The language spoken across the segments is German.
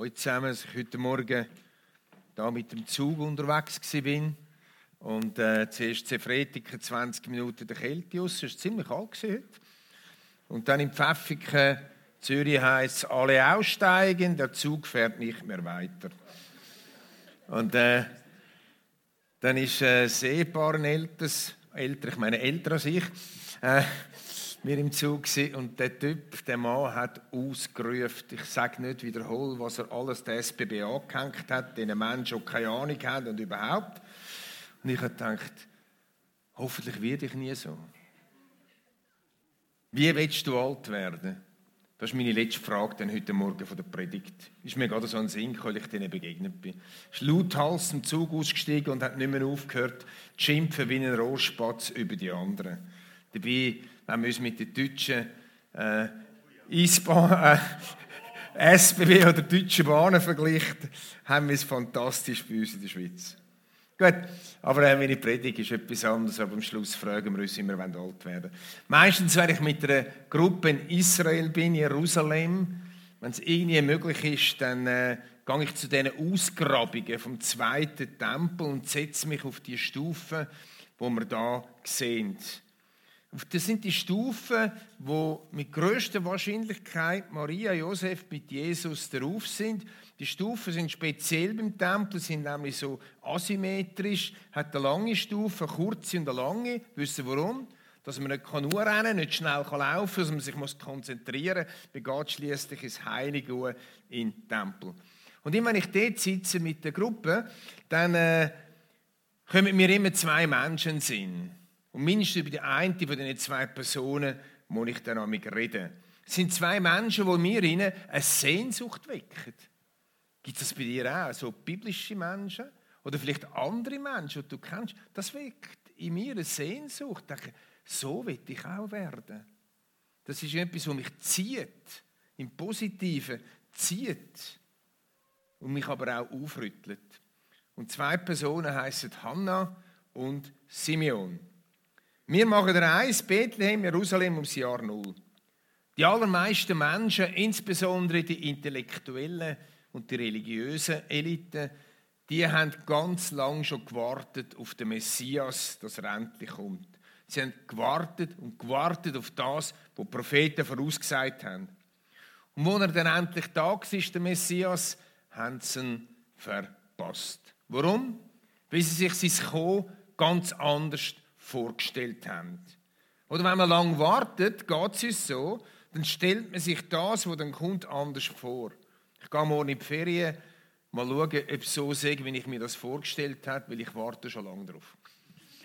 Heute zusammen, dass ich heute Morgen da mit dem Zug unterwegs war und äh, zuerst Zefretiken 20 Minuten der Kälte aus, es war ziemlich kalt heute. Und dann in Pfäffiken, Zürich heisst alle aussteigen, der Zug fährt nicht mehr weiter. Und äh, dann ist äh, ein Ehepaar, ein älter, ich meine älter als ich, äh, wir im Zug und der Typ, der Mann, hat ausgerufen, ich sage nicht wiederholen, was er alles der SBB angehängt hat, den Menschen, die keine Ahnung haben und überhaupt. Und ich habe gedacht, hoffentlich werde ich nie so. Wie willst du alt werden? Das ist meine letzte Frage dann heute Morgen von der Predigt. Ist mir gerade so ein Sinn, weil ich denen begegnet bin. Ist lauthals im Zug ausgestiegen und hat nicht mehr aufgehört, zu schimpfen wie ein Rohrspatz über die anderen. Dabei wenn wir uns mit den deutschen äh, Eisbahn, äh, SBB oder deutschen Bahnen verglichen, haben wir es fantastisch bei uns in der Schweiz. Gut, aber äh, meine Predigt ist etwas anderes, aber am Schluss fragen wir uns immer, wenn wir alt werden. Meistens, wenn ich mit einer Gruppe in Israel bin, in Jerusalem, wenn es irgendwie möglich ist, dann äh, gehe ich zu diesen Ausgrabungen vom zweiten Tempel und setze mich auf die Stufen, wo wir da sehen. Das sind die Stufen, wo mit größter Wahrscheinlichkeit Maria, Josef mit Jesus darauf sind. Die Stufen sind speziell beim Tempel, sind nämlich so asymmetrisch, hat eine lange Stufe, eine kurze und eine lange. Wissen warum? Dass man nicht kann nur rennen, nicht schnell kann laufen, dass man sich muss konzentrieren muss, begeht schließlich ins Heilige in den Tempel. Und immer wenn ich dort sitze mit der Gruppe, dann äh, kommen mir immer zwei Menschen sind. Und mindestens über die eine von diesen zwei Personen muss ich dann mit reden. Es sind zwei Menschen, die mir eine Sehnsucht wecken. Gibt es das bei dir auch? So biblische Menschen? Oder vielleicht andere Menschen, die du kennst? Das weckt in mir eine Sehnsucht. Ich denke, so will ich auch werden. Das ist etwas, was mich zieht. Im Positiven zieht. Und mich aber auch aufrüttelt. Und zwei Personen heißen Hannah und Simeon. Wir machen der Reise Bethlehem, Jerusalem ums Jahr Null. Die allermeisten Menschen, insbesondere die intellektuellen und die religiösen Eliten, die haben ganz lang schon gewartet auf den Messias, dass er endlich kommt. Sie haben gewartet und gewartet auf das, was die Propheten vorausgesagt haben. Und wo er dann endlich da war, der Messias, haben sie ihn verpasst. Warum? Weil sie sich sein Kommen ganz anders vorgestellt haben. Oder wenn man lang wartet, geht es uns so, dann stellt man sich das, was dann kommt, anders vor. Ich gehe morgen in die Ferien, mal schauen, ob es so ist, wie ich mir das vorgestellt habe, weil ich warte schon lange darauf.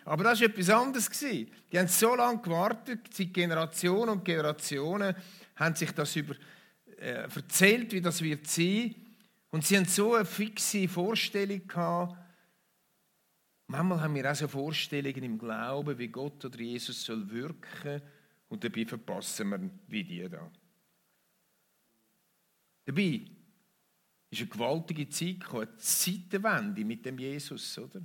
Aber das war etwas anderes. Die haben so lange gewartet, seit Generationen und Generationen haben sich das über, äh, erzählt, wie das wird sein. Und sie haben so eine fixe Vorstellung gehabt, Manchmal haben wir auch so Vorstellungen im Glauben, wie Gott oder Jesus soll wirken und dabei verpassen wir wie die da. Dabei ist eine gewaltige Zeit gekommen, eine Zeitenwende mit dem Jesus, oder?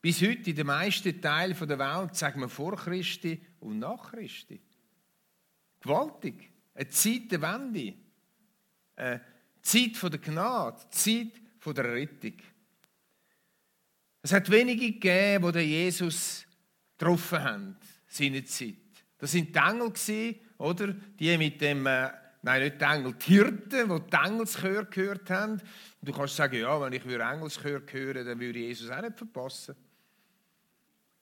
Bis heute in den meisten Teilen der Welt sagen wir vor Christi und nach Christi. Gewaltig. Eine Zeitenwende. Eine Zeit der Gnade, Zeit der Rettung. Es hat wenige gegeben, die Jesus getroffen haben, seine Zeit. Das sind die Engel, oder? Die mit dem, äh, nein, nicht die Engel, die Hirten, die die Engelschör gehört haben. Und du kannst sagen, ja, wenn ich Engelschör hören dann würde ich Jesus auch nicht verpassen.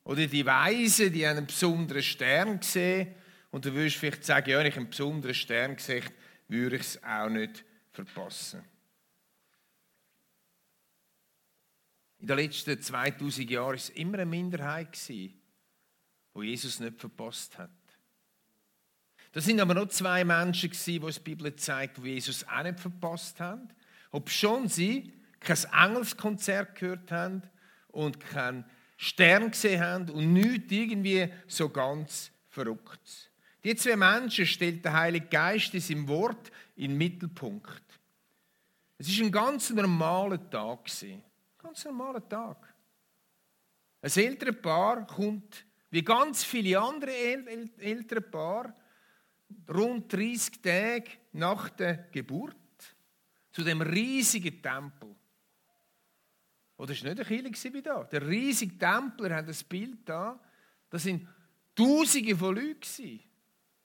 Oder die Weisen, die einen besonderen Stern gesehen. Und du würdest vielleicht sagen, ja, wenn ich einen besonderen Stern gesehen würde ich es auch nicht verpassen. In den letzten 2000 Jahren war es immer eine Minderheit, die Jesus nicht verpasst hat. Das sind aber noch zwei Menschen, die die Bibel zeigt, die Jesus auch nicht verpasst haben. Ob schon sie kein Engelskonzert gehört haben und keinen Stern gesehen haben und nichts irgendwie so ganz verrückt. Die zwei Menschen stellt der Heilige Geist in seinem Wort in den Mittelpunkt. Es war ein ganz normaler Tag. Gewesen. Ganz normaler Tag. Ein älteres Paar kommt, wie ganz viele andere ältere Paar, rund 30 Tage nach der Geburt zu dem riesigen Tempel. Oder ist nicht ein Kirche wie da? Der riesige Tempel, habt das Bild da, das sind Tausende von Leuten.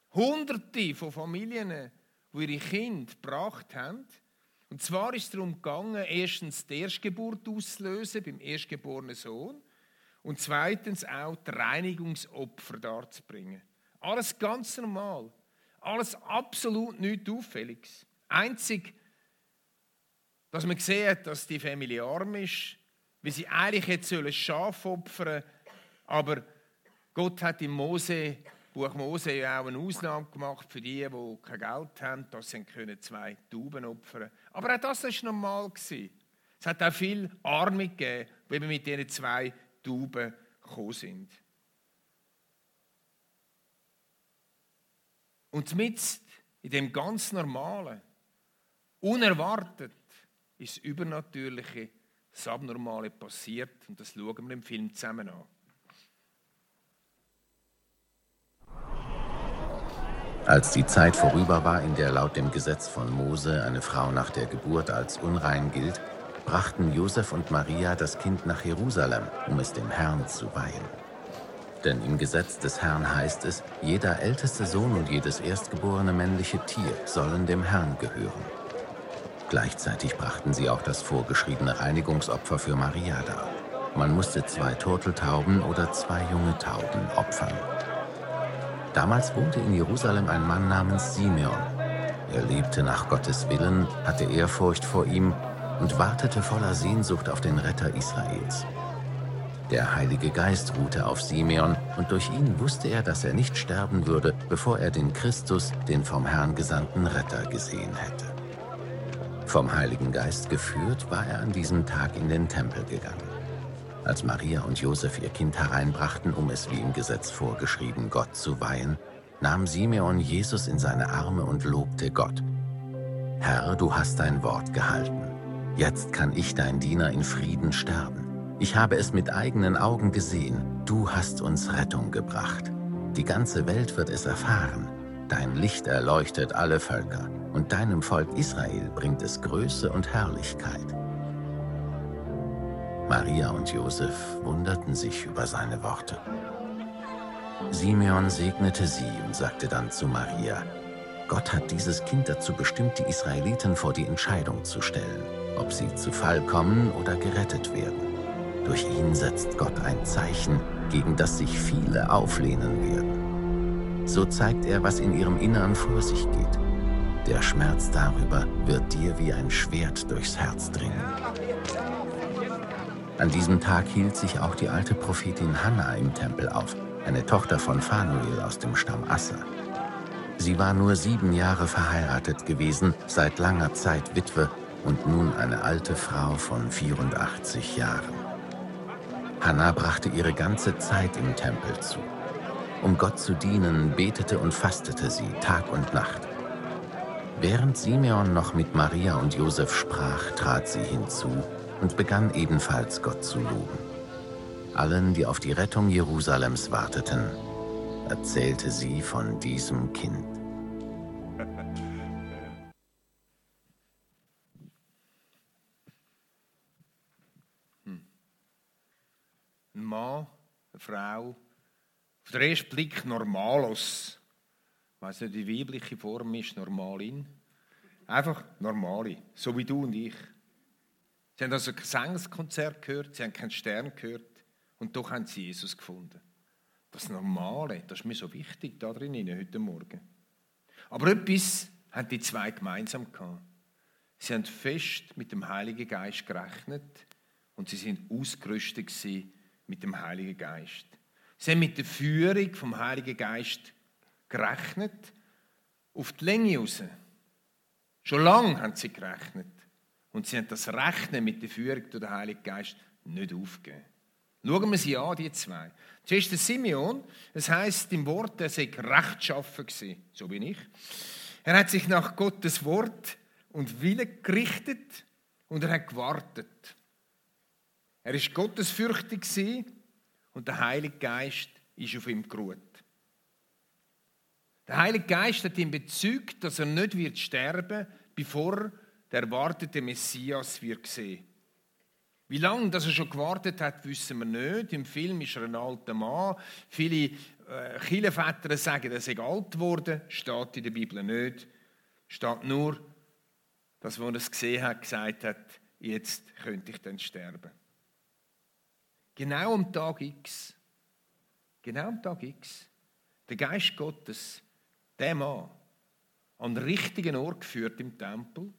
Hunderte von Familien, die ihre Kinder gebracht haben. Und zwar ist es darum gegangen, erstens die Erstgeburt auszulösen beim erstgeborenen Sohn und zweitens auch die Reinigungsopfer darzubringen. Alles ganz normal. Alles absolut nichts Auffälliges. Einzig, dass man sieht, dass die Familie arm ist, wie sie eigentlich jetzt Schaf opfern aber Gott hat im Mose, Buch Mose ja auch eine Ausnahme gemacht für die, die kein Geld haben, dass sie können zwei Tauben opfern Aber auch das war normal. Es hat auch viel Arme gegeben, die mit diesen zwei Tauben gekommen sind. Und mit in dem ganz Normalen, unerwartet, ist das Übernatürliche, das Abnormale passiert. Und das schauen wir im Film zusammen an. Als die Zeit vorüber war, in der laut dem Gesetz von Mose eine Frau nach der Geburt als unrein gilt, brachten Josef und Maria das Kind nach Jerusalem, um es dem Herrn zu weihen. Denn im Gesetz des Herrn heißt es, jeder älteste Sohn und jedes erstgeborene männliche Tier sollen dem Herrn gehören. Gleichzeitig brachten sie auch das vorgeschriebene Reinigungsopfer für Maria dar. Man musste zwei Turteltauben oder zwei junge Tauben opfern. Damals wohnte in Jerusalem ein Mann namens Simeon. Er lebte nach Gottes Willen, hatte Ehrfurcht vor ihm und wartete voller Sehnsucht auf den Retter Israels. Der Heilige Geist ruhte auf Simeon und durch ihn wusste er, dass er nicht sterben würde, bevor er den Christus, den vom Herrn gesandten Retter, gesehen hätte. Vom Heiligen Geist geführt, war er an diesem Tag in den Tempel gegangen. Als Maria und Josef ihr Kind hereinbrachten, um es wie im Gesetz vorgeschrieben Gott zu weihen, nahm Simeon Jesus in seine Arme und lobte Gott. Herr, du hast dein Wort gehalten. Jetzt kann ich, dein Diener, in Frieden sterben. Ich habe es mit eigenen Augen gesehen. Du hast uns Rettung gebracht. Die ganze Welt wird es erfahren. Dein Licht erleuchtet alle Völker, und deinem Volk Israel bringt es Größe und Herrlichkeit. Maria und Josef wunderten sich über seine Worte. Simeon segnete sie und sagte dann zu Maria, Gott hat dieses Kind dazu bestimmt, die Israeliten vor die Entscheidung zu stellen, ob sie zu Fall kommen oder gerettet werden. Durch ihn setzt Gott ein Zeichen, gegen das sich viele auflehnen werden. So zeigt er, was in ihrem Innern vor sich geht. Der Schmerz darüber wird dir wie ein Schwert durchs Herz dringen. An diesem Tag hielt sich auch die alte Prophetin Hannah im Tempel auf, eine Tochter von Phanuel aus dem Stamm Asser. Sie war nur sieben Jahre verheiratet gewesen, seit langer Zeit Witwe und nun eine alte Frau von 84 Jahren. Hannah brachte ihre ganze Zeit im Tempel zu. Um Gott zu dienen, betete und fastete sie Tag und Nacht. Während Simeon noch mit Maria und Josef sprach, trat sie hinzu und begann ebenfalls Gott zu loben. Allen, die auf die Rettung Jerusalems warteten, erzählte sie von diesem Kind. Hm. Ein Mann, eine Frau, auf den ersten Blick normalos. Ich weiß nicht, die weibliche Form ist normalin. Einfach normale, so wie du und ich. Sie haben also ein Gesangskonzert gehört, sie haben keinen Stern gehört und doch haben sie Jesus gefunden. Das Normale, das ist mir so wichtig da drin heute Morgen. Aber etwas haben die zwei gemeinsam gehabt. Sie haben fest mit dem Heiligen Geist gerechnet und sie sind ausgerüstet mit dem Heiligen Geist. Sie haben mit der Führung vom Heiligen Geist gerechnet, auf die Länge raus. Schon lange haben sie gerechnet. Und sie haben das Rechnen mit der Führung durch den Heiligen Geist nicht aufgegeben. Schauen wir sie an, die zwei. Zuerst der Simeon, es heißt im Wort, er sei rechtschaffen gewesen, so bin ich. Er hat sich nach Gottes Wort und Wille gerichtet und er hat gewartet. Er ist gottesfürchtig gewesen und der Heilige Geist ist auf ihm geruht. Der Heilige Geist hat ihm bezeugt, dass er nicht wird sterben, bevor der erwartete Messias wird sehen. Wie lange dass er schon gewartet hat, wissen wir nicht. Im Film ist er ein alter Mann. Viele äh, Kirchenväter sagen, er sei alt geworden. Steht in der Bibel nicht. Steht nur, dass, als er es gesehen hat, gesagt hat, jetzt könnte ich dann sterben. Genau am Tag X, genau am Tag X, der Geist Gottes, der Mann, an den richtigen Ort geführt im Tempel,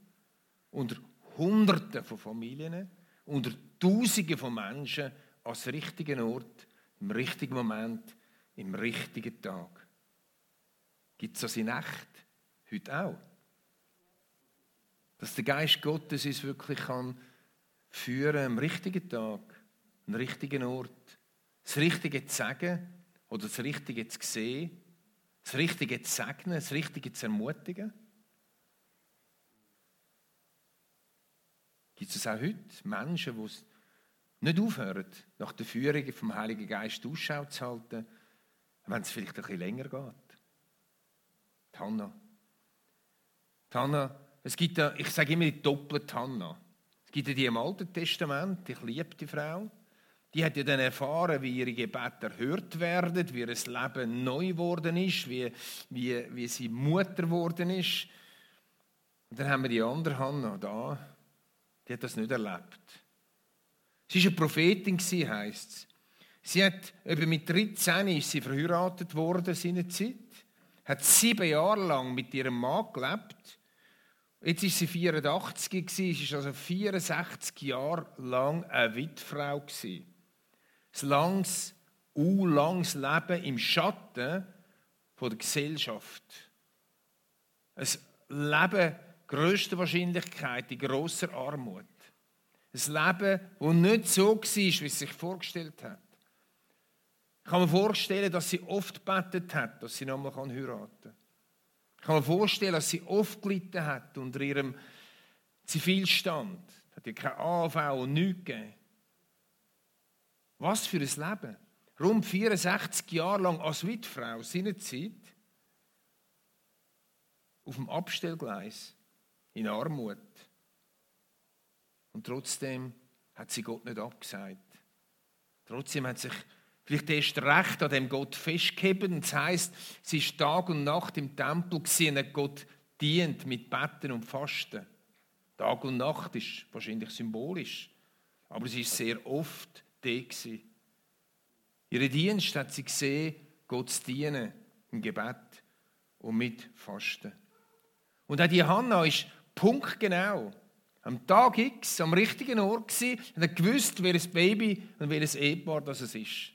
unter Hunderten von Familien, unter Tausenden von Menschen, den richtigen Ort, im richtigen Moment, im richtigen Tag. Gibt es das in Nacht? Heute auch. Dass der Geist Gottes uns wirklich kann führen am richtigen Tag, am richtigen Ort, das Richtige zu sagen oder das Richtige zu sehen, das Richtige zu segnen, das Richtige zu ermutigen. Gibt es auch heute Menschen, die nicht aufhören, nach der Führung vom Heiligen Geist Ausschau zu halten, wenn es vielleicht ein bisschen länger geht? Die Hannah. Die Hannah es gibt ich sage immer die doppelte Hannah. Es gibt die im Alten Testament, die Frau. Die hat ja dann erfahren, wie ihre Gebete erhört werden, wie ihr Leben neu geworden ist, wie, wie, wie sie Mutter geworden ist. Und dann haben wir die andere Hannah da, die hat das nicht erlebt. Sie war eine Prophetin, heisst es. Sie hat, eben mit 13 ist sie verheiratet worden seinerzeit, hat sieben Jahre lang mit ihrem Mann gelebt Jetzt ist sie 84 sie ist also 64 Jahre lang eine Witfrau Ein langes, langes Leben im Schatten der Gesellschaft. Ein Leben größter Wahrscheinlichkeit in grosser Armut. Ein Leben, das nicht so war, wie sie sich vorgestellt hat. Ich kann mir vorstellen, dass sie oft betet hat, dass sie nochmal heiraten kann. Ich kann mir vorstellen, dass sie oft gelitten hat unter ihrem Zivilstand. Es hat ja keine AV und nichts gegeben. Was für ein Leben. Rund 64 Jahre lang als Witfrau seiner Zeit auf dem Abstellgleis in Armut. Und trotzdem hat sie Gott nicht abgesagt. Trotzdem hat sich vielleicht erst recht an dem Gott festgehalten. Das heißt, sie ist Tag und Nacht im Tempel gesehen, hat Gott dient mit Betten und Fasten. Tag und Nacht ist wahrscheinlich symbolisch, aber sie ist sehr oft da gewesen. Ihre Dienst hat sie gesehen, Gott zu dienen im Gebet und mit Fasten. Und auch die Hanna ist punktgenau am Tag X am richtigen Ort gewesen und hat gewusst, welches Baby und welches Ehepaar das es ist.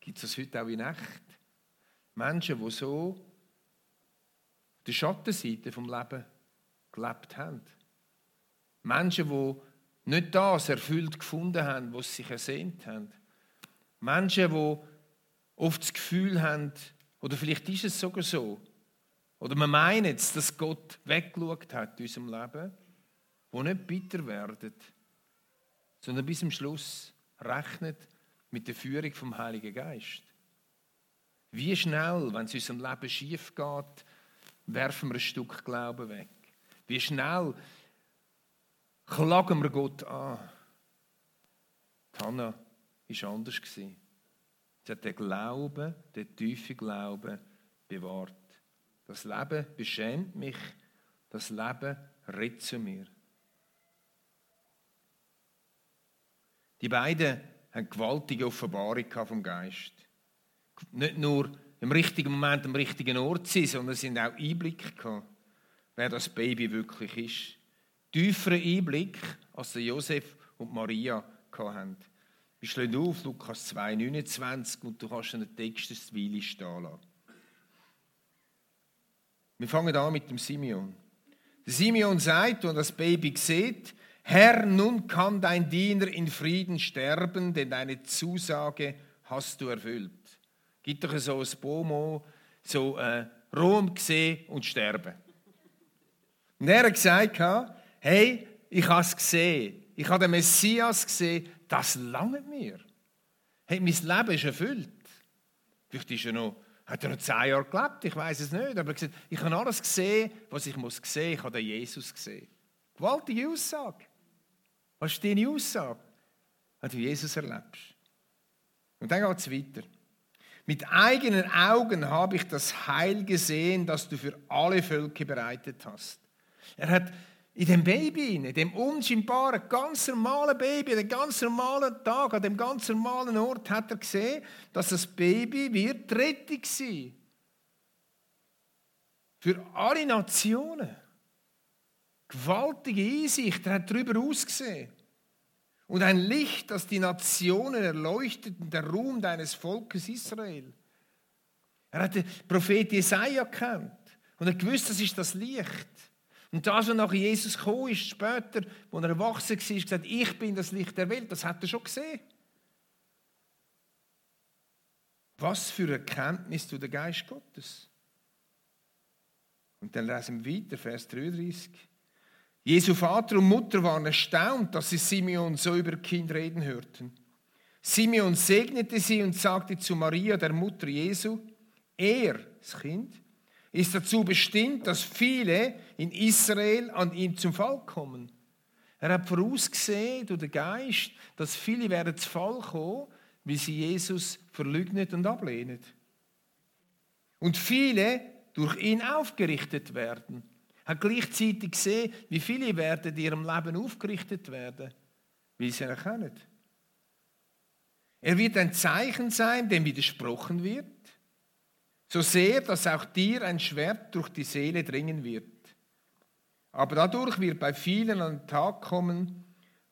Gibt es das heute auch in echt? Menschen, die so die Schattenseite vom Leben gelebt haben. Menschen, die nicht das erfüllt gefunden haben, was sie sich ersehnt haben. Menschen, die oft das Gefühl haben, oder vielleicht ist es sogar so, oder man meint jetzt, dass Gott weggeschaut hat in unserem Leben, wo nicht bitter werden, sondern bis zum Schluss rechnet mit der Führung vom Heiligen Geist. Wie schnell, wenn es unserem Leben schief geht, werfen wir ein Stück Glauben weg. Wie schnell klagen wir Gott an. Die war anders. Sie hat den Glauben, den tiefen Glauben bewahrt. Das Leben beschämt mich, das Leben redet zu mir. Die beiden eine gewaltige Offenbarung vom Geist. Nicht nur im richtigen Moment am richtigen Ort sein, sondern sie haben auch Einblick gehabt, wer das Baby wirklich ist. Tieferen Einblick, als Josef und Maria hatten. Wir schlagen auf, Lukas 2,29 und du kannst den Text des Weile stehen lassen. Wir fangen an mit dem Simeon. Der Simeon sagt, und das Baby sieht, Herr, nun kann dein Diener in Frieden sterben, denn deine Zusage hast du erfüllt. Gibt doch so ein Bomo, so äh, Rom gesehen und sterben. Und er hat gesagt, hey, ich habe es gesehen, ich habe den Messias gesehen, das lange mir. Hey, mein Leben ist erfüllt. Vielleicht ist er noch, hat er noch zehn Jahre gelebt, ich weiß es nicht, aber er gesagt, ich habe alles gesehen, was ich muss sehen, ich habe den Jesus gesehen. Gewaltige Aussage. Was ist deine Aussage, wenn du Jesus erlebst? Und dann geht es weiter. Mit eigenen Augen habe ich das Heil gesehen, das du für alle Völker bereitet hast. Er hat in dem Baby, in dem unscheinbaren, ganz normalen Baby, an dem ganz normalen Tag, an dem ganz normalen Ort, hat er gesehen, dass das Baby wird Rettung sein. Für alle Nationen. Gewaltige Einsicht, er hat darüber ausgesehen. Und ein Licht, das die Nationen erleuchtet, der Ruhm deines Volkes Israel. Er hat den Prophet Jesaja gekannt und er gewusst, das ist das Licht. Und das, was nach Jesus gekommen ist, später, als er erwachsen war, gesagt, ich bin das Licht der Welt, das hat er schon gesehen. Was für eine Erkenntnis du der Geist Gottes. Und dann lesen wir weiter, Vers 33. Jesu Vater und Mutter waren erstaunt, dass sie Simeon so über Kind reden hörten. Simeon segnete sie und sagte zu Maria, der Mutter Jesu, er, das Kind, ist dazu bestimmt, dass viele in Israel an ihm zum Fall kommen. Er hat vorausgesehen durch den Geist, dass viele werden zu Fall kommen, weil sie Jesus verleugnet und ablehnen. Und viele durch ihn aufgerichtet werden hat gleichzeitig gesehen, wie viele werden in ihrem Leben aufgerichtet werden, wie sie erkennen. Er wird ein Zeichen sein, dem widersprochen wird, so sehr, dass auch dir ein Schwert durch die Seele dringen wird. Aber dadurch wird bei vielen an den Tag kommen,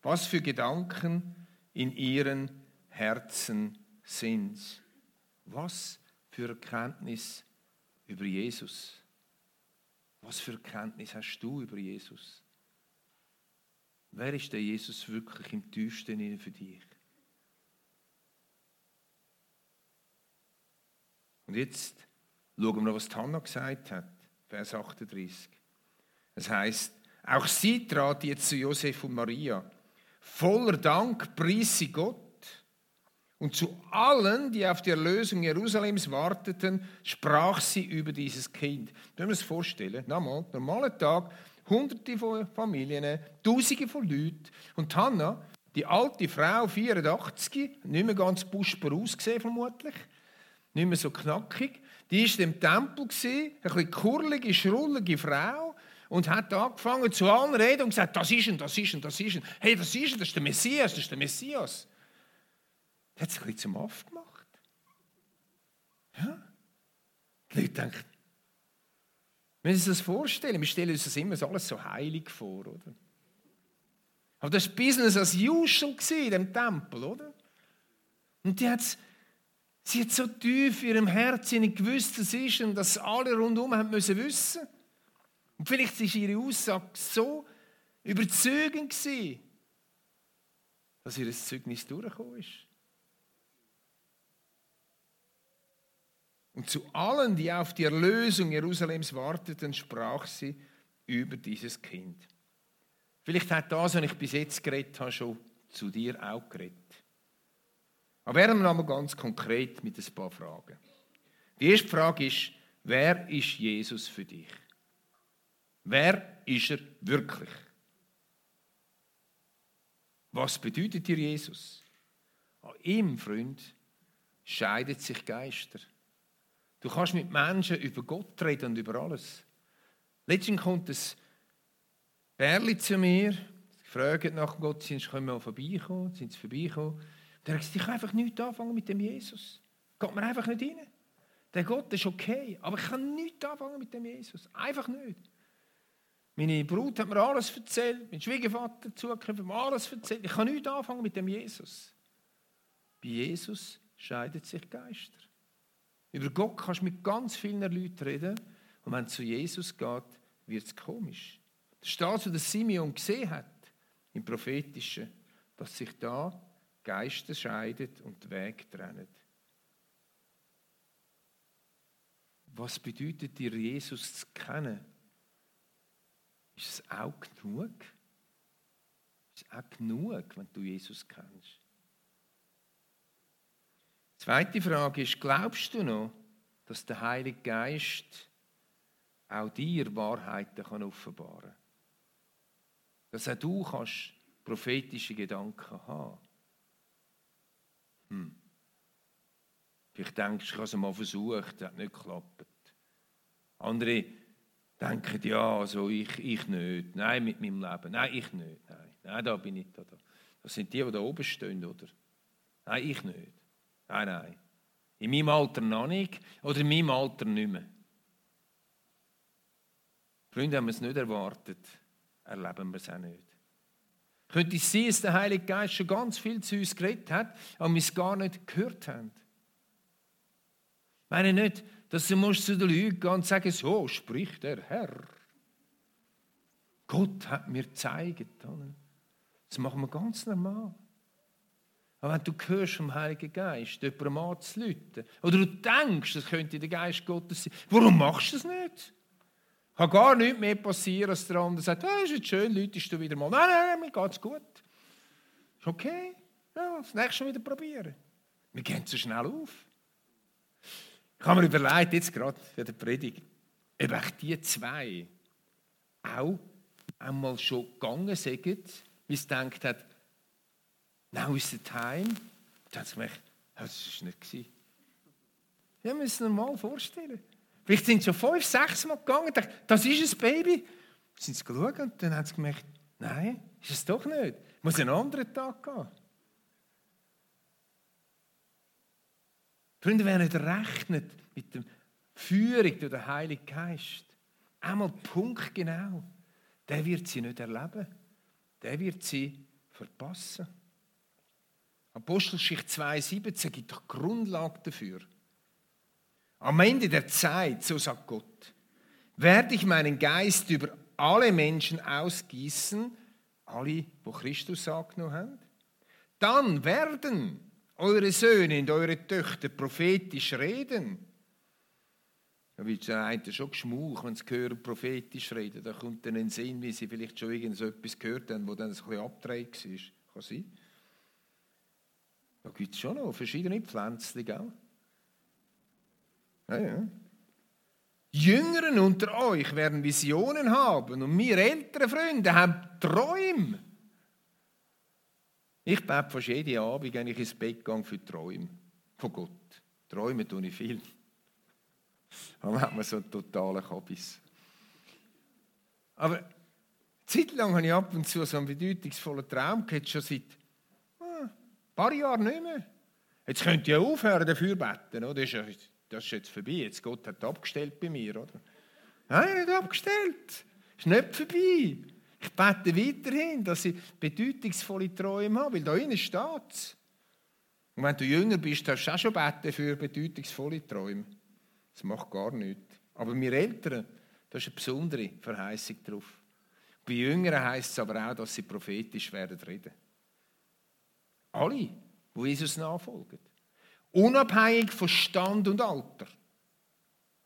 was für Gedanken in ihren Herzen sind. Was für Erkenntnis über Jesus. Was für Kenntnis hast du über Jesus? Wer ist der Jesus wirklich im tiefsten für dich? Und jetzt schauen wir was Hannah gesagt hat, Vers 38. Es heißt, auch sie trat jetzt zu Josef und Maria. Voller Dank pries sie Gott und zu allen, die auf die Erlösung Jerusalems warteten, sprach sie über dieses Kind. Können wir uns vorstellen? Nochmal, normaler Tag, hunderte von Familien, tausende von Leuten. Und Hannah, die alte Frau, 84, nicht mehr ganz buschbar ausgesehen vermutlich, nicht mehr so knackig, die war im Tempel, ein bisschen kurlige, schrullige Frau, und hat angefangen zu allen reden und gesagt, das ist ein, das ist ein, das ist ein. Hey, das ist ein, das ist der Messias, das ist der Messias. Der hat sich ein bisschen zum Aff gemacht. Ja? Die Leute denken, wenn Sie sich das vorstellen, wir stellen uns das immer alles so heilig vor, oder? Aber das war Business as usual in diesem Tempel, oder? Und die hat's, sie hat so tief in ihrem Herzen nicht gewusst, was ist und dass alle rundherum haben müssen wissen. Und vielleicht war ihre Aussage so überzeugend gewesen, dass ihr Zeugnis durchgekommen ist. Und zu allen, die auf die Erlösung Jerusalems warteten, sprach sie über dieses Kind. Vielleicht hat das, was ich bis jetzt geredet habe, schon zu dir auch geredet. Aber werden wir einmal ganz konkret mit ein paar Fragen. Die erste Frage ist, wer ist Jesus für dich? Wer ist er wirklich? Was bedeutet dir Jesus? An ihm, Freund, scheidet sich Geister. Du kannst mit Menschen über Gott reden und über alles. Letztens kommt ein Bärli zu mir, fragt nach Gott, sind sie mal vorbeikommen, sind sie vorbeikommen. Der gesagt, ich kann einfach nichts anfangen mit dem Jesus. Geht mir einfach nicht rein. Der Gott ist okay, aber ich kann nichts anfangen mit dem Jesus. Einfach nicht. Meine Brut hat mir alles erzählt, mein Schwiegervater zugegeben, hat mir alles erzählt. Ich kann nichts anfangen mit dem Jesus. Bei Jesus scheiden sich Geister. Über Gott kannst du mit ganz vielen Leuten reden. Und wenn es zu Jesus geht, wird es komisch. Das ist das, was Simeon gesehen hat, im Prophetischen, dass sich da Geister scheiden und die Wege trennen. Was bedeutet dir, Jesus zu kennen? Ist es auch genug? Ist es auch genug, wenn du Jesus kennst? Zweite Frage ist, glaubst du noch, dass der Heilige Geist auch dir Wahrheiten offenbaren kann? Dass auch du kannst prophetische Gedanken haben. Hm. Vielleicht denkst du, ich habe es mal versucht, das hat nicht geklappt. Andere denken, ja, also ich, ich nicht. Nein, mit meinem Leben. Nein, ich nicht. Nein, nein da bin ich da. Das sind die, die da oben stehen, oder? Nein, ich nicht. Nein, nein. In meinem Alter noch nicht oder in meinem Alter nicht mehr. Freunde, haben es nicht erwartet, erleben wir es auch nicht. Könnte es sein, dass der Heilige Geist schon ganz viel zu uns geredet hat, aber wir es gar nicht gehört haben? Ich meine nicht, dass du zu den Leuten gehen und sagen, so spricht der Herr. Gott hat mir gezeigt. Das machen wir ganz normal. Aber wenn du hörst vom Heiligen Geist, jemandem anzuleuten, oder du denkst, das könnte der Geist Gottes sein, warum machst du das nicht? Kann gar nichts mehr passieren, als der andere sagt, ah, ist jetzt schön, läutest du wieder mal. Nein, nein, mir geht's gut. Ist okay. Ja, das nächste Mal wieder probieren. Wir gehen zu schnell auf. Ich habe mir überlegt, jetzt gerade für die Predigt, ob ich die zwei auch einmal schon gegangen sind, wie es gedacht hat, now is the time. Da hat sie gemerkt, das war nicht. Ja, müssen es normal vorstellen. Vielleicht sind sie schon fünf, sechs Mal gegangen und dachten, das ist ein Baby. Sind sie geschaut und dann haben sie gemerkt, nein, ist es doch nicht. Muss einen anderen Tag gehen. Freunde, wer nicht rechnet mit der Führung durch den Heiligen Geist, einmal punktgenau, der wird sie nicht erleben. Der wird sie verpassen. Apostelgeschichte 2,17 gibt doch Grundlage dafür. Am Ende der Zeit, so sagt Gott, werde ich meinen Geist über alle Menschen ausgießen, alle, wo Christus angenommen haben. Dann werden eure Söhne und eure Töchter prophetisch reden. Da wird der eine schon geschmuch, wenn sie hören, prophetisch reden. Da kommt dann ein Sinn, wie sie vielleicht schon irgend so etwas gehört haben, wo dann ein bisschen abgedreht war. Kann sein. Da gibt es schon noch verschiedene Pflänzchen, gell? Ja, ja. Jüngeren unter euch werden Visionen haben und wir ältere Freunde haben Träume. Ich bete fast jeden Abend, wenn ich ins Bett gehe, für Träume von Gott. Träume tue ich viel. Dann hat man so einen totalen Kabis. Aber zeitlang habe ich ab und zu so einen bedeutungsvollen Traum gehabt, schon seit ah, ein paar Jahren nicht mehr. Jetzt könnt ihr aufhören, dafür beten. Oder? Das, ist, das ist jetzt vorbei. Jetzt Gott hat abgestellt bei mir. Oder? Nein, nicht abgestellt. Ist nicht vorbei. Ich bete weiterhin, dass ich bedeutungsvolle Träume habe, weil da innen steht es. Und wenn du jünger bist, darfst du auch schon beten für bedeutungsvolle Träume. Das macht gar nichts. Aber wir Eltern, da ist eine besondere Verheißung drauf. Bei Jüngeren heisst es aber auch, dass sie prophetisch werden reden. Alle, die Jesus nachfolgen. Unabhängig von Stand und Alter.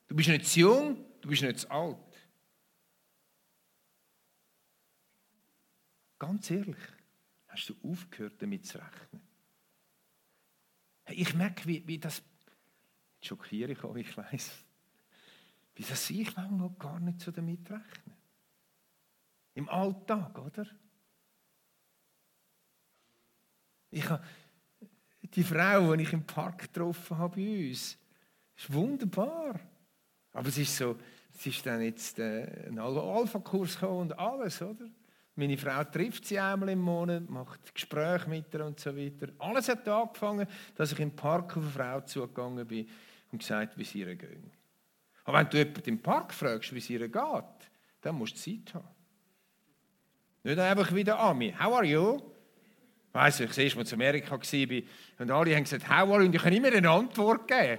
Du bist nicht zu jung, du bist nicht zu alt. Ganz ehrlich, hast du aufgehört, damit zu rechnen? Ich merke, wie, wie das. Jetzt schockiere ich euch, ich weiß. Wie das ich manchmal gar nicht so damit rechne. Im Alltag, oder? Ich habe die Frau, die ich im Park getroffen habe bei uns, ist wunderbar. Aber es ist so, es ist dann jetzt äh, ein Alpha-Kurs und alles, oder? Meine Frau trifft sie einmal im Monat, macht Gespräche mit ihr und so weiter. Alles hat angefangen, dass ich im Park auf eine Frau zugegangen bin und gesagt, wie es ihr geht. Aber wenn du jemanden im Park fragst, wie es ihr geht, dann musst du Zeit haben. Nicht einfach wieder Ami. How are you? Weißt du, ich sehe, als ich in Amerika und alle haben gesagt, are you? Und ich kann immer eine Antwort geben.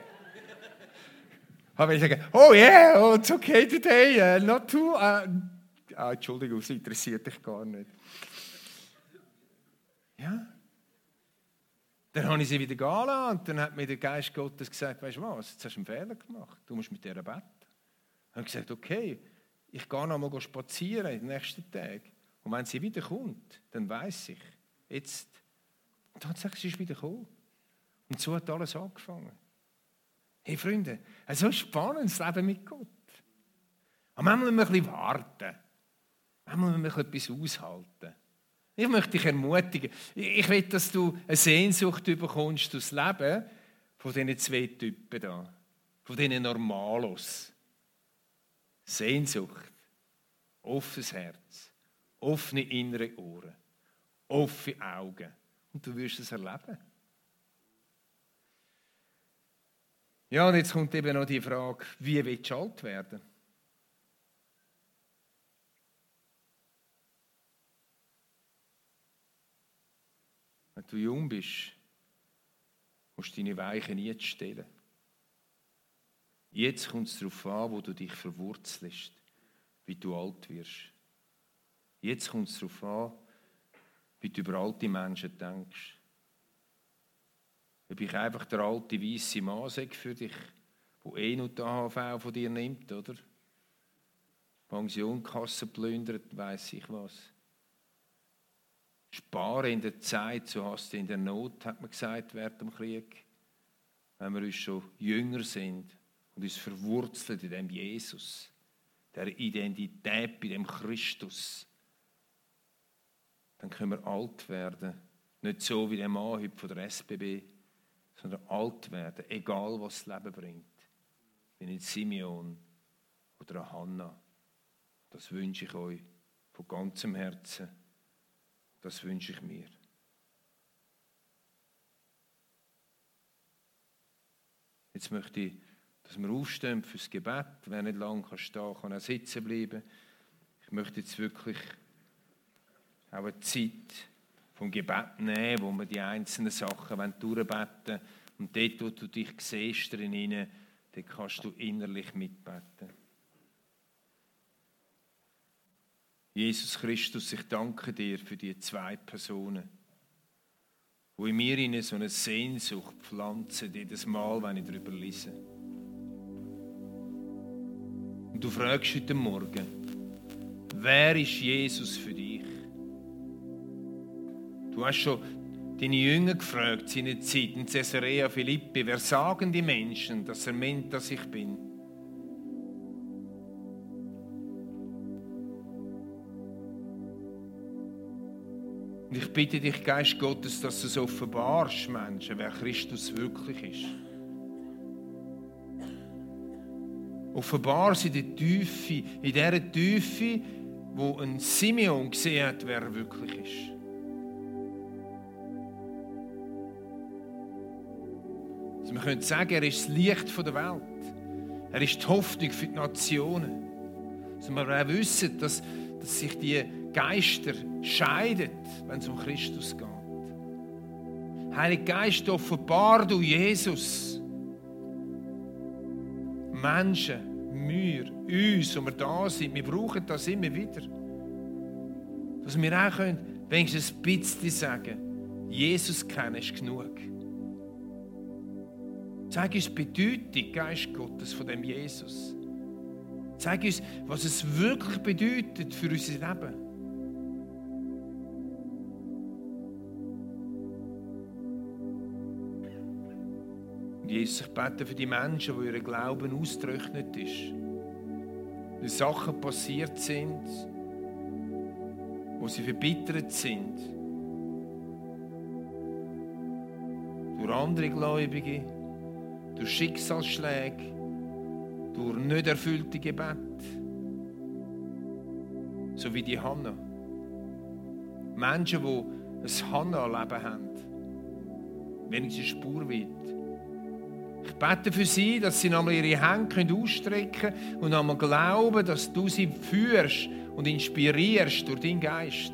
Aber ich sage, oh yeah, oh, it's okay today, uh, not too. Uh, ah, Entschuldigung, es interessiert dich gar nicht. Ja. Dann habe ich sie wieder gehen und dann hat mir der Geist Gottes gesagt, weißt du was, jetzt hast du einen Fehler gemacht, du musst mit ihr beten. Dann habe ich gesagt, okay, ich gehe noch mal spazieren den nächsten Tagen. Und wenn sie wieder kommt, dann weiß ich, jetzt, tatsächlich ist sie wieder gekommen. Und so hat alles angefangen. Hey Freunde, ein so spannendes Leben mit Gott. Aber manchmal müssen wir ein bisschen warten. Manchmal muss man etwas aushalten. Ich möchte dich ermutigen. Ich will, dass du eine Sehnsucht bekommst das Leben von diesen zwei Typen da. Von diesen Normalos. Sehnsucht. Offenes Herz. Offene innere Ohren. Offene Augen. Und du wirst es erleben. Ja, und jetzt kommt eben noch die Frage, wie willst du alt werden? Wenn du jung bist, musst du deine Weichen nie stellen. Jetzt kommt es darauf an, wo du dich verwurzelst, wie du alt wirst. Jetzt kommt es darauf an, wie du über alte Menschen denkst. Ob ich einfach der alte weiße Mann für dich, wo eh noch die AHV von dir nimmt, oder? Pensionkasse plündert, weiß ich was. Spare in der Zeit, so hast du in der Not, hat man gesagt, während dem Krieg. Wenn wir uns schon jünger sind und uns verwurzelt in dem Jesus, der Identität bei dem Christus, dann können wir alt werden. Nicht so wie der Mann heute von der SBB, sondern alt werden, egal was das Leben bringt. Wie ein Simeon oder eine Hannah. Das wünsche ich euch von ganzem Herzen. Das wünsche ich mir. Jetzt möchte ich, dass wir aufstehen fürs Gebet. Wer nicht lange kann stehen kann, auch sitzen bleiben. Ich möchte jetzt wirklich auch eine Zeit vom Gebet nehmen, wo wir die einzelnen Sachen durchbeten wollen. Und dort, wo du dich siehst drin, dort kannst du innerlich mitbeten. Jesus Christus, ich danke dir für die zwei Personen, wo in mir in so eine Sehnsucht pflanzen, jedes Mal, wenn ich darüber lese. Und du fragst heute Morgen, wer ist Jesus für dich? Du hast schon deine Jünger gefragt, seine Zeit in Caesarea Philippi, wer sagen die Menschen, dass er meint, dass ich bin? Und ich bitte dich, Geist Gottes, dass du es offenbarst, Menschen, wer Christus wirklich ist. Offenbar sie der Tiefe, in dieser Tiefe, wo ein Simeon gesehen hat, wer er wirklich ist. Wir können sagen, er ist das Licht der Welt. Er ist die Hoffnung für die Nationen. Also wir auch wissen, dass, dass sich die Geister scheidet, wenn es um Christus geht. Heilige Geist, offenbar du Jesus. Menschen, wir, uns, wo wir da sind, wir brauchen das immer wieder. Dass wir auch können, wenigstens ein bisschen sagen, Jesus kennen ist genug. Zeig uns die Bedeutung, Geist Gottes, von dem Jesus. Zeig uns, was es wirklich bedeutet für unser Leben. Jesus, ich bete für die Menschen, wo ihr Glauben ausgetrocknet ist. Weil Sachen passiert sind, wo sie verbittert sind. Durch andere Gläubige, durch Schicksalsschläge, durch nicht erfüllte Gebete. So wie die Hanna. Menschen, die ein Hanna-Leben haben, wenigstens Spur wird. Ich bete für sie, dass sie nochmal ihre Hände ausstrecken können und nochmal glauben, dass du sie führst und inspirierst durch deinen Geist.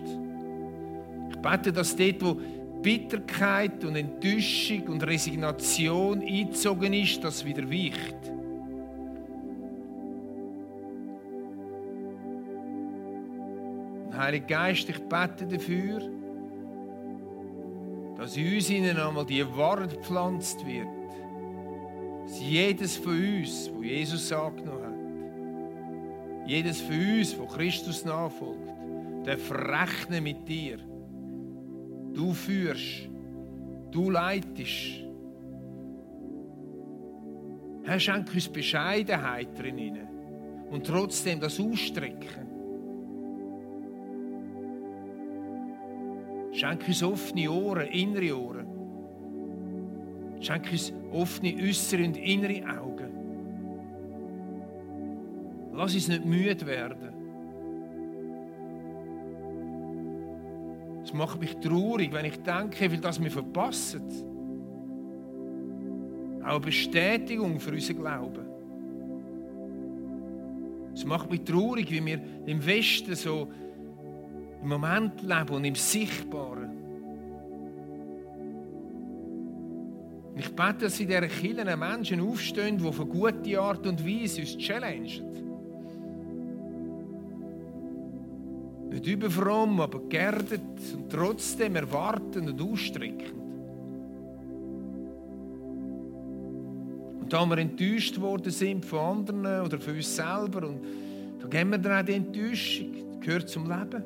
Ich bete, dass dort, wo Bitterkeit und Enttäuschung und Resignation eingezogen ist, das wieder weicht. Heiliger Geist, ich bete dafür, dass in uns ihnen einmal die Wahrheit gepflanzt wird dass jedes von uns, wo Jesus angenommen hat, jedes von uns, wo Christus nachfolgt, darf rechnen mit dir. Du führst. Du leitest. Herr, schenk uns Bescheidenheit drin und trotzdem das Ausstrecken. Schenk uns offene Ohren, innere Ohren. Schenk uns offene äußere und innere Augen. Lass uns nicht müde werden. Es macht mich traurig, wenn ich denke, wie das wir verpassen. Auch Bestätigung für unseren Glauben. Es macht mich traurig, wie wir im Westen so im Moment leben und im Sichtbaren. Ich bete, dass in dieser Kirche Menschen aufstehen, die auf eine gute Art und Weise uns challengen. Nicht überfromm, aber geerdet und trotzdem erwartend und ausstreckend. Und da wir enttäuscht worden sind von anderen oder von uns selber, und da geben wir dann auch die Enttäuschung, das gehört zum Leben.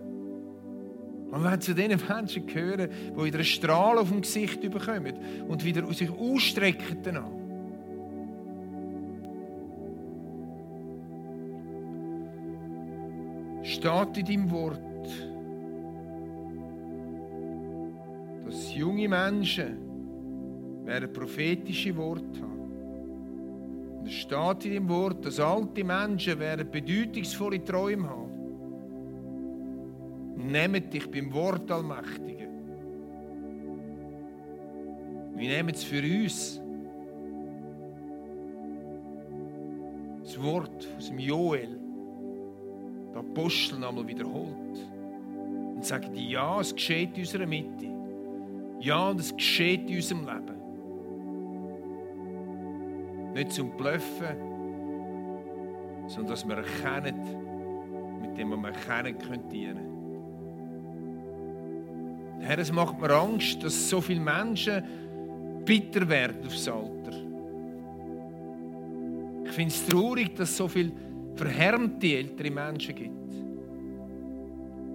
Und wenn zu den Menschen gehören, die wieder einen Strahl auf dem Gesicht bekommen und wieder sich ausstrecken danach. Steht in deinem Wort, dass junge Menschen werden prophetische Worte haben. Und es steht in deinem Wort, dass alte Menschen werden bedeutungsvolle Träume haben. Nehmt dich beim Wort Allmächtigen. Wir nehmen es für uns. Das Wort aus dem Joel, der Apostel, nochmal wiederholt. Und sagt, ja, es geschieht in unserer Mitte. Ja, und es geschieht in unserem Leben. Nicht zum Bluffen, sondern dass wir erkennen, mit dem wir erkennen können dienen. Herr, es macht mir Angst, dass so viele Menschen bitter werden aufs Alter. Ich finde es traurig, dass so viele verhärmte ältere Menschen gibt,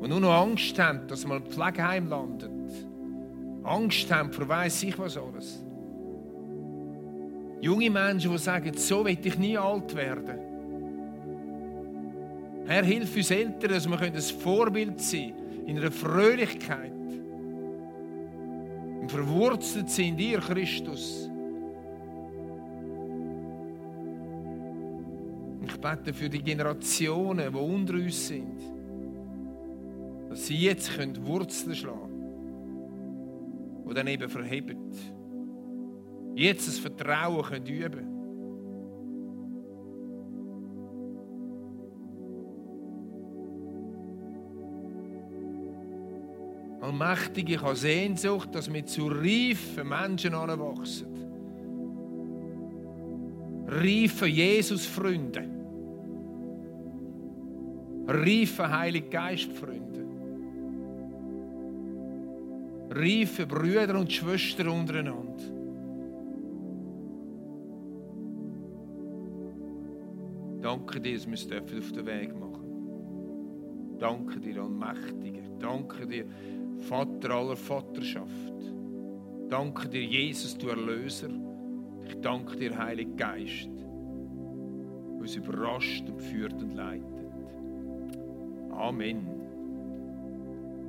die nur noch Angst haben, dass man im Pflegeheim landet. Angst haben vor weiss ich was alles. Junge Menschen, die sagen, so will ich nie alt werden. Herr, hilf uns Eltern, dass wir ein Vorbild sein können, in einer Fröhlichkeit, und verwurzelt sind in dir, Christus. Ich bete für die Generationen, die unter uns sind, dass sie jetzt können Wurzeln schlagen können, die dann eben verheben. Jetzt das Vertrauen können üben Allmächtige, ich habe Sehnsucht, dass wir zu reifen Menschen anwachsen. Reife Jesus-Freunde. Reife Heilige Geist-Freunde. Reife Brüder und Schwestern untereinander. Danke dir, dass wir es auf den Weg machen. Danke dir, Allmächtige. Danke dir, Vater aller Vaterschaft. Danke dir, Jesus, du Erlöser. Ich danke dir, Heiliger Geist, der uns überrascht und führt und leitet. Amen.